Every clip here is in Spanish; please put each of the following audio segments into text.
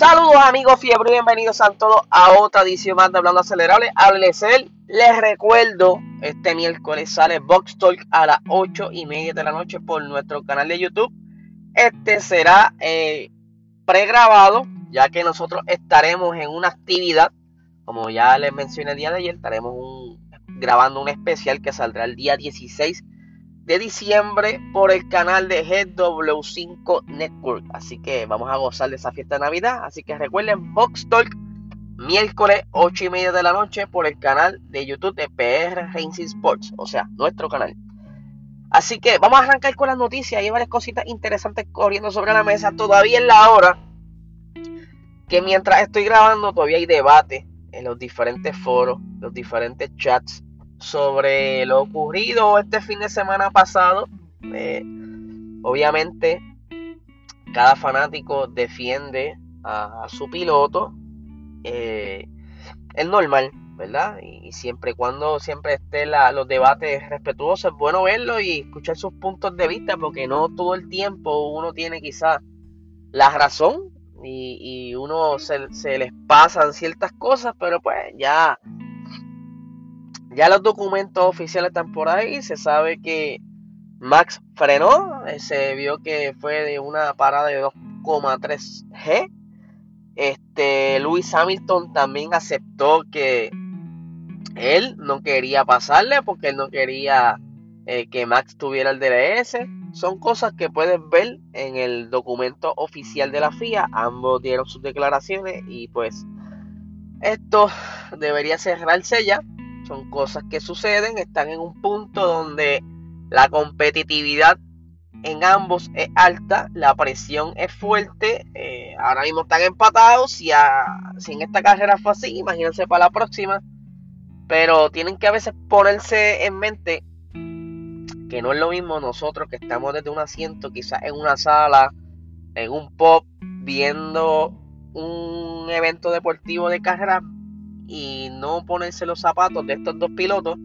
Saludos amigos fiebre, bienvenidos a todos a otra edición más de Hablando Acelerable. Hábleles él. Les recuerdo, este miércoles sale Box Talk a las 8 y media de la noche por nuestro canal de YouTube. Este será eh, pregrabado, ya que nosotros estaremos en una actividad, como ya les mencioné el día de ayer, estaremos grabando un especial que saldrá el día 16 de diciembre por el canal de GW5 Network. Así que vamos a gozar de esa fiesta de Navidad. Así que recuerden, Box Talk, miércoles 8 y media de la noche por el canal de YouTube de PR Racing Sports, o sea, nuestro canal. Así que vamos a arrancar con las noticias. Hay varias cositas interesantes corriendo sobre la mesa. Todavía en la hora que mientras estoy grabando, todavía hay debate en los diferentes foros, los diferentes chats sobre lo ocurrido este fin de semana pasado. Eh, obviamente, cada fanático defiende a, su piloto. Eh, es normal, ¿verdad? Y, siempre cuando siempre esté los debates respetuosos, es bueno verlo y escuchar sus puntos de vista, porque no todo el tiempo uno tiene quizá la razón y, uno se, se les pasan ciertas cosas, pero pues ya ya los documentos oficiales están por ahí. Se sabe que Max frenó. Eh, se vio que fue de una parada de 2,3 G. Este, Lewis Hamilton también aceptó que él no quería pasarle porque él no quería eh, que Max tuviera el DRS. Son cosas que puedes ver en el documento oficial de la FIA. Ambos dieron sus declaraciones y pues esto debería cerrarse ya son cosas que suceden, están en un punto donde la competitividad en ambos es alta, la presión es fuerte, eh, ahora mismo están empatados, si, si en esta carrera fue así, imagínense para la próxima, pero tienen que a veces ponerse en mente que no es lo mismo nosotros que estamos desde un asiento, quizás en una sala, en un pop, viendo un evento deportivo de carrera y no ponerse los zapatos de estos dos pilotos,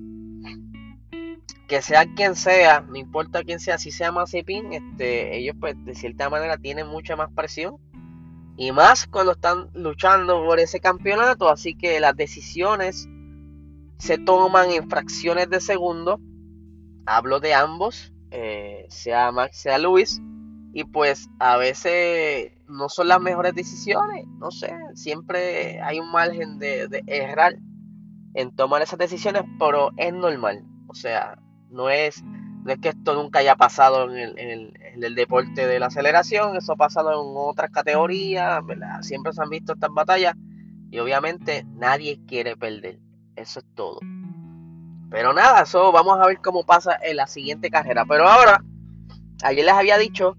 que sea quien sea, no importa quién sea, si sea Mazepin, este, ellos pues de cierta manera tienen mucha más presión y más cuando están luchando por ese campeonato, así que las decisiones se toman en fracciones de segundo. Hablo de ambos, eh, sea Max, sea Luis, y pues a veces no son las mejores decisiones, no sé, siempre hay un margen de, errar en tomar esas decisiones, pero es normal, o sea, no es, no es que esto nunca haya pasado en el, deporte de la aceleración, eso ha pasado en otras categorías, siempre se han visto estas batallas y obviamente nadie quiere perder, eso es todo. Pero nada, eso vamos a ver cómo pasa en la siguiente carrera. Pero ahora, ayer les había dicho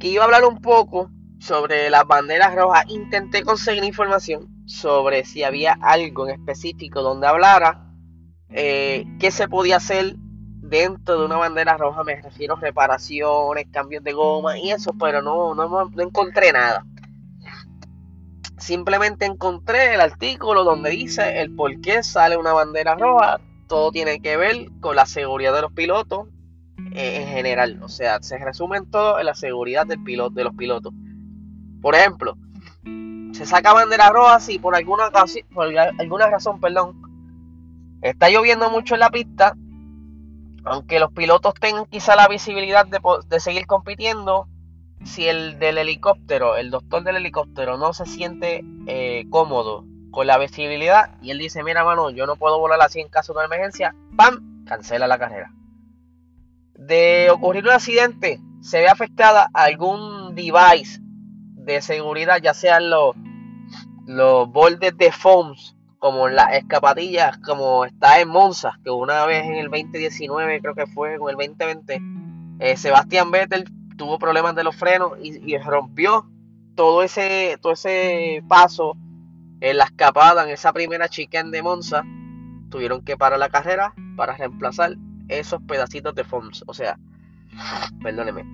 que iba a hablar un poco sobre las banderas rojas. Intenté conseguir información sobre si había algo en específico donde hablara eh, qué se podía hacer dentro de una bandera roja. Me refiero a reparaciones, cambios de goma y eso, pero no, no, no encontré nada. Simplemente encontré el artículo donde dice el por qué sale una bandera roja. Todo tiene que ver con la seguridad de los pilotos, en general. O sea, se resumen todo en la seguridad del piloto, de los pilotos. Por ejemplo, se saca bandera roja si por alguna, por alguna razón, perdón, está lloviendo mucho en la pista, aunque los pilotos tengan quizá la visibilidad de, seguir compitiendo, si el del helicóptero, el doctor del helicóptero no se siente eh, cómodo con la visibilidad y él dice, mira mano, yo no puedo volar así en caso de emergencia, ¡pam! Cancela la carrera de ocurrir un accidente, se ve afectada algún device de seguridad, ya sean los, los bordes de foams, como las escapatillas, como está en Monza, que una vez en el 2019, creo que fue, en el 2020, eh, Sebastián Vettel tuvo problemas de los frenos y, rompió todo ese, todo ese paso en la escapada, en esa primera chicane de Monza. Tuvieron que parar la carrera para reemplazar esos pedacitos de foams. O sea, perdóneme.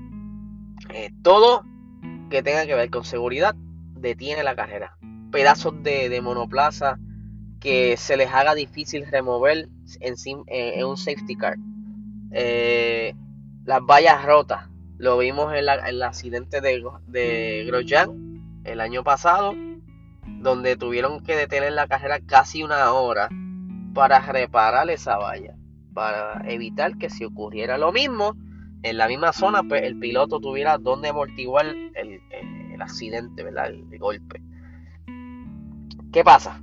Eh, todo que tenga que ver con seguridad detiene la carrera. Pedazos de, monoplaza que se les haga difícil remover en, en un safety car. Eh, las vallas rotas. Lo vimos en, el accidente de, de Grosjean el año pasado. donde tuvieron que detener la carrera casi una hora para reparar esa valla, para evitar que si ocurriera lo mismo, en la misma zona, pues el piloto tuviera donde amortiguar el, accidente, ¿verdad? El, golpe. ¿Qué pasa?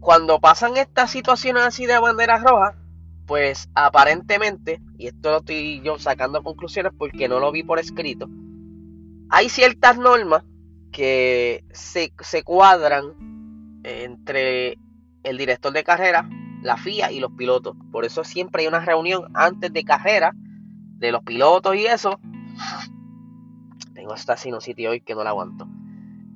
Cuando pasan estas situaciones así de banderas rojas, pues aparentemente, y esto lo estoy yo sacando conclusiones porque no lo vi por escrito, hay ciertas normas que se, se cuadran entre el director de carrera, la FIA y los pilotos. Por eso siempre hay una reunión antes de carrera de los pilotos y eso. Tengo esta sinusitis hoy que no la aguanto.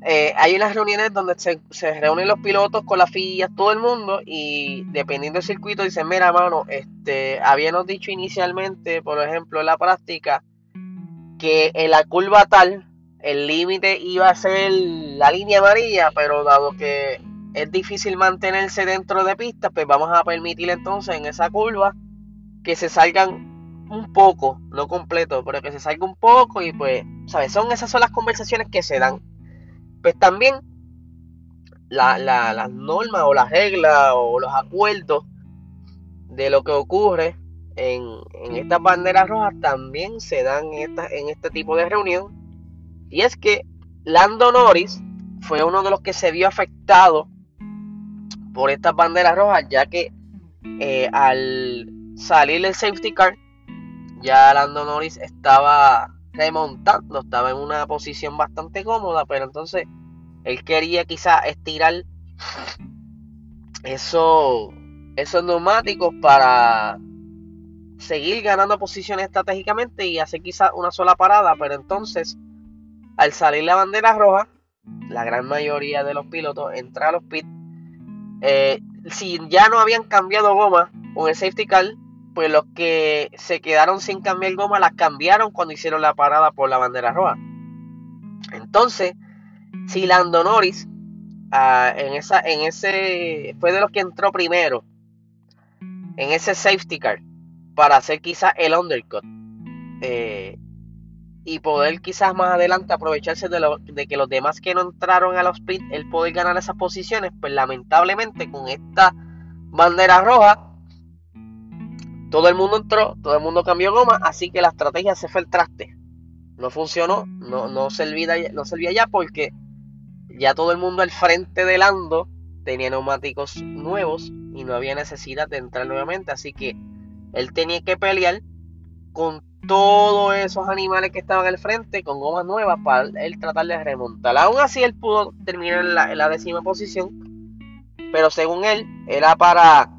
Eh, hay unas reuniones donde se, reúnen los pilotos con la FIA, todo el mundo, y dependiendo del circuito dicen, mira, mano, este, habíamos dicho inicialmente, por ejemplo, en la práctica, que en la curva tal, el límite iba a ser la línea amarilla, pero dado que es difícil mantenerse dentro de pistas, pues vamos a permitir entonces en esa curva que se salgan un poco, no completo, pero que se salga un poco y pues, ¿sabes? Son esas son las conversaciones que se dan. Pues también la, las normas o las reglas o los acuerdos de lo que ocurre en, en estas banderas rojas también se dan en, en este tipo de reunión. Y es que Lando Norris fue uno de los que se vio afectado por estas banderas rojas, ya que eh, al salir el safety car, ya Lando Norris estaba remontando, estaba en una posición bastante cómoda, pero entonces él quería quizá estirar eso, esos neumáticos para seguir ganando posiciones estratégicamente y hacer quizá una sola parada, pero entonces al salir la bandera roja, la gran mayoría de los pilotos entra a los pits. Eh, si ya no habían cambiado goma con el safety car, pues los que se quedaron sin cambiar goma las cambiaron cuando hicieron la parada por la bandera roja. Entonces, si Lando Norris ah, en, esa, en ese fue de los que entró primero en ese safety car para hacer quizás el undercut eh, y poder quizás más adelante aprovecharse de, lo, que los demás que no entraron a los pits, el poder ganar esas posiciones, pues lamentablemente con esta bandera roja todo el mundo entró, todo el mundo cambió goma, así que la estrategia se fue el traste. No funcionó, no, no, servía, no servía ya porque ya todo el mundo al frente del Ando tenía neumáticos nuevos y no había necesidad de entrar nuevamente. Así que él tenía que pelear con todos esos animales que estaban al frente con gomas nuevas para él tratar de remontar. Aún así él pudo terminar en la, en la décima posición, pero según él era para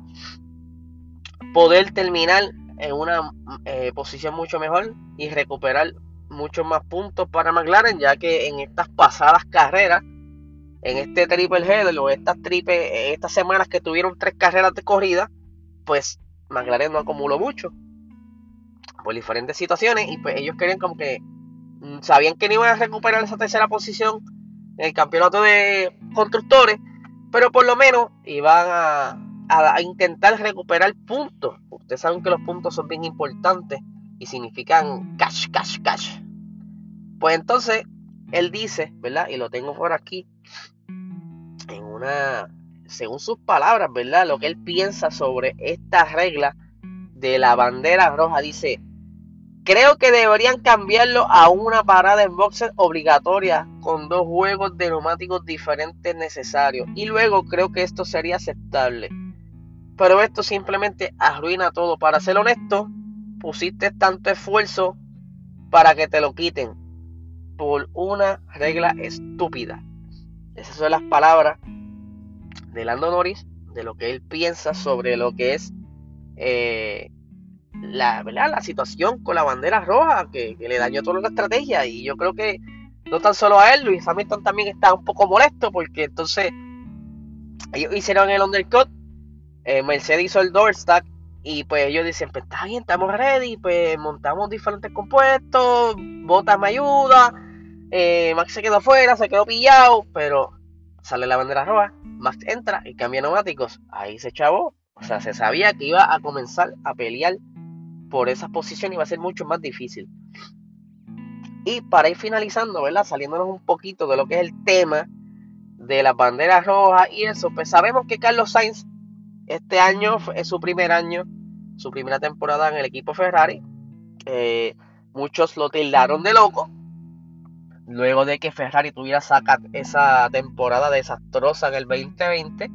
poder terminar en una eh, posición mucho mejor y recuperar muchos más puntos para McLaren, ya que en estas pasadas carreras, en este triple header o estas triple, estas semanas que tuvieron tres carreras de corrida, pues McLaren no acumuló mucho por diferentes situaciones y pues ellos querían como que mm, sabían que no iban a recuperar esa tercera posición en el campeonato de constructores, pero por lo menos iban a a, intentar recuperar puntos. Ustedes saben que los puntos son bien importantes y significan cash, cash, cash. Pues entonces él dice, ¿verdad? Y lo tengo por aquí, en una, según sus palabras, ¿verdad? Lo que él piensa sobre esta regla de la bandera roja. Dice, Creo que deberían cambiarlo a una parada en boxes obligatoria con dos juegos de neumáticos diferentes necesarios. Y luego creo que esto sería aceptable. Pero esto simplemente arruina todo. Para ser honesto, pusiste tanto esfuerzo para que te lo quiten por una regla estúpida. Esas son las palabras de Lando Norris, de lo que él piensa sobre lo que es eh, la, la situación con la bandera roja, que, le dañó toda la estrategia. Y yo creo que no tan solo a él, Luis Hamilton también está un poco molesto porque entonces ellos hicieron el undercut eh, Mercedes hizo el stack y pues ellos dicen, pues está bien, estamos ready, pues montamos diferentes compuestos, Bota me ayuda, eh, Max se quedó afuera, se quedó pillado, pero sale la bandera roja, Max entra y cambia neumáticos, ahí se chavó, o sea, se sabía que iba a comenzar a pelear por esa posición y iba a ser mucho más difícil. Y para ir finalizando, ¿verdad? Saliéndonos un poquito de lo que es el tema de las banderas rojas y eso, pues sabemos que Carlos Sainz este año es su primer año, su primera temporada en el equipo Ferrari. Eh, muchos lo tildaron de loco. Luego de que Ferrari tuviera esa temporada desastrosa en el 2020.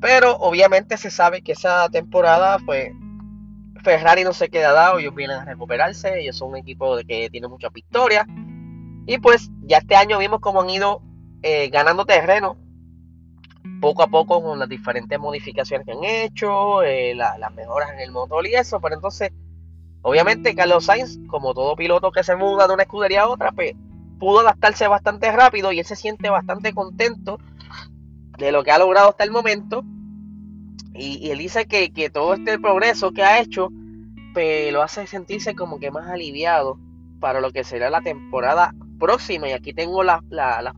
Pero obviamente se sabe que esa temporada fue Ferrari no se queda dado, ellos vienen a recuperarse, ellos son un equipo que tiene muchas victorias. Y pues ya este año vimos cómo han ido eh, ganando terreno poco a poco con las diferentes modificaciones que han hecho, eh, las mejoras en el motor y eso. Pero entonces, obviamente Carlos Sainz, como todo piloto que se muda de una escudería a otra, pues pudo adaptarse bastante rápido y él se siente bastante contento de lo que ha logrado hasta el momento. Y, él dice que, todo este progreso que ha hecho pues, lo hace sentirse como que más aliviado para lo que será la temporada próxima. Y aquí tengo las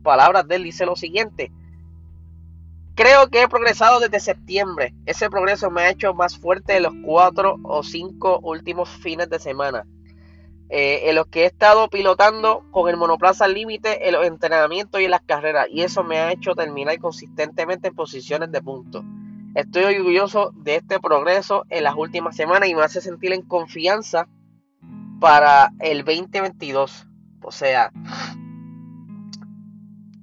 palabras de él. Dice lo siguiente. Creo que he progresado desde septiembre. Ese progreso me ha hecho más fuerte en los cuatro o cinco últimos fines de semana. Eh, en los que he estado pilotando con el monoplaza límite en los entrenamientos y en las carreras. Y eso me ha hecho terminar consistentemente en posiciones de punto. Estoy orgulloso de este progreso en las últimas semanas y me hace sentir en confianza para el 2022. O sea,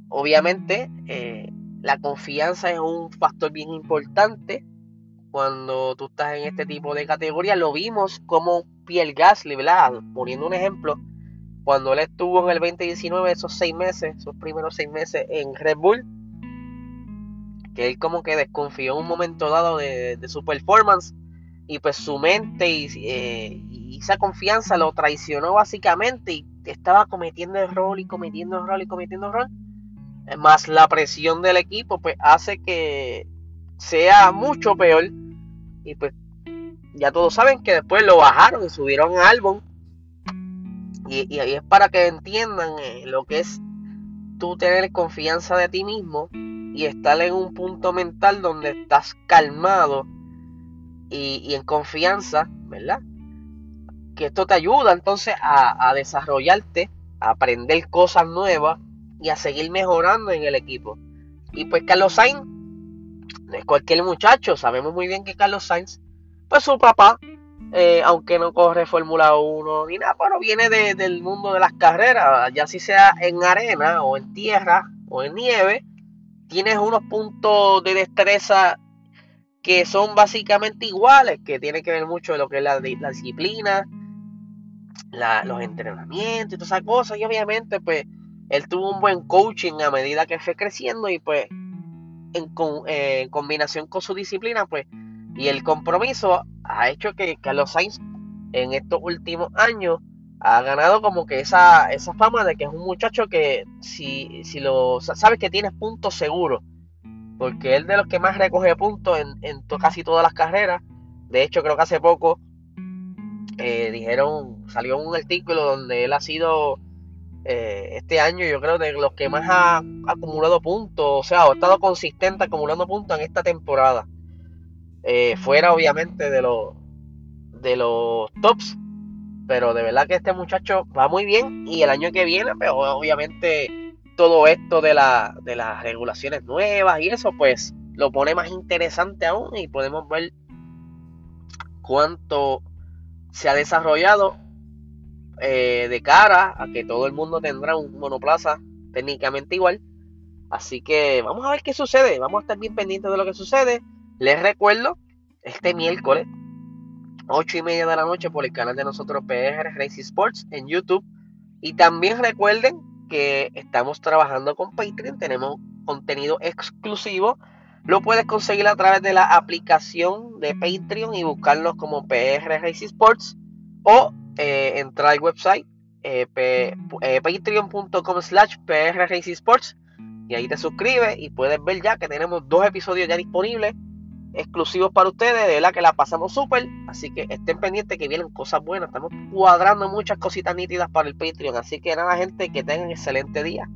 obviamente eh, la confianza es un factor bien importante cuando tú estás en este tipo de categoría. Lo vimos como Pierre Gasly, ¿verdad? Poniendo un ejemplo, cuando él estuvo en el 2019, esos seis meses, esos primeros seis meses en Red Bull, que él como que desconfió en un momento dado de, su performance y pues su mente eh, y, esa confianza lo traicionó básicamente y estaba cometiendo error y cometiendo error y cometiendo error más la presión del equipo pues hace que sea mucho peor y pues ya todos saben que después lo bajaron y subieron álbum y, ahí es para que entiendan eh, lo que es tú tener confianza de ti mismo y estar en un punto mental donde estás calmado y, en confianza, ¿verdad? Que esto te ayuda entonces a, a desarrollarte, a aprender cosas nuevas y a seguir mejorando en el equipo. Y pues Carlos Sainz es cualquier muchacho, sabemos muy bien que Carlos Sainz, pues su papá, eh, aunque no corre Fórmula 1 ni nada, pero viene del mundo de las carreras, ya si sea en arena o en tierra o en nieve, tienes unos puntos de destreza que son básicamente iguales, que tiene que ver mucho de lo que es la, disciplina, los entrenamientos y todas esas cosas, y obviamente pues él tuvo un buen coaching a medida que fue creciendo y pues en, eh, combinación con su disciplina pues y el compromiso ha hecho que Carlos Sainz en estos últimos años ha ganado como que esa, esa fama de que es un muchacho que si, si lo sabes que tienes puntos seguros porque él de los que más recoge puntos en, en casi todas las carreras. De hecho creo que hace poco eh, dijeron salió un artículo donde él ha sido eh, este año yo creo de los que más ha acumulado puntos, o sea, ha estado consistente acumulando puntos en esta temporada. Eh, fuera obviamente de los de los tops, pero de verdad que este muchacho va muy bien y el año que viene, pero pues, obviamente todo esto de, la, de las regulaciones nuevas y eso pues lo pone más interesante aún y podemos ver cuánto se ha desarrollado eh, de cara a que todo el mundo tendrá un monoplaza técnicamente igual. Así que vamos a ver qué sucede. Vamos a estar bien pendientes de lo que sucede. Les recuerdo, este miércoles, 8 y media de la noche, por el canal de nosotros PR Racing Sports en YouTube. Y también recuerden que estamos trabajando con Patreon. Tenemos contenido exclusivo. Lo puedes conseguir a través de la aplicación de Patreon y buscarnos como PR Racing Sports o eh, entrar al website eh, eh, patreon.com slash sports y ahí te suscribes y puedes ver ya que tenemos dos episodios ya disponibles exclusivos para ustedes, de verdad que la pasamos súper, así que estén pendientes que vienen cosas buenas, estamos cuadrando muchas cositas nítidas para el Patreon, así que nada gente, que tengan excelente día.